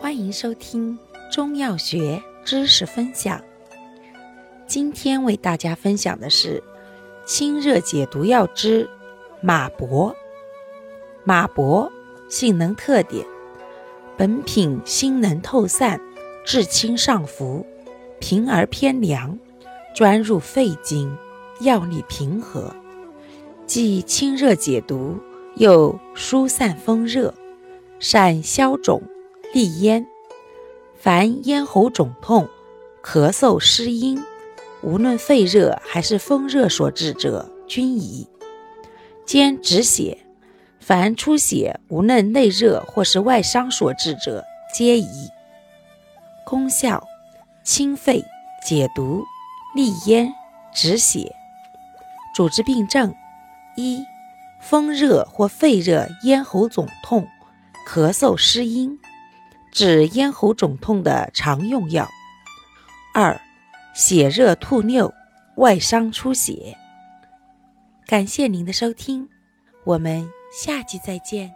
欢迎收听中药学知识分享。今天为大家分享的是清热解毒药之马勃。马勃性能特点：本品辛能透散，至清上浮，平而偏凉，专入肺经，药力平和，既清热解毒，又疏散风热，善消肿。利咽，凡咽喉肿痛、咳嗽失音，无论肺热还是风热所致者，均宜。兼止血，凡出血无论内热或是外伤所致者，皆宜。功效：清肺、解毒、利咽、止血。主治病症：一、风热或肺热，咽喉肿痛、咳嗽失音。治咽喉肿痛的常用药。二、血热吐衄、外伤出血。感谢您的收听，我们下期再见。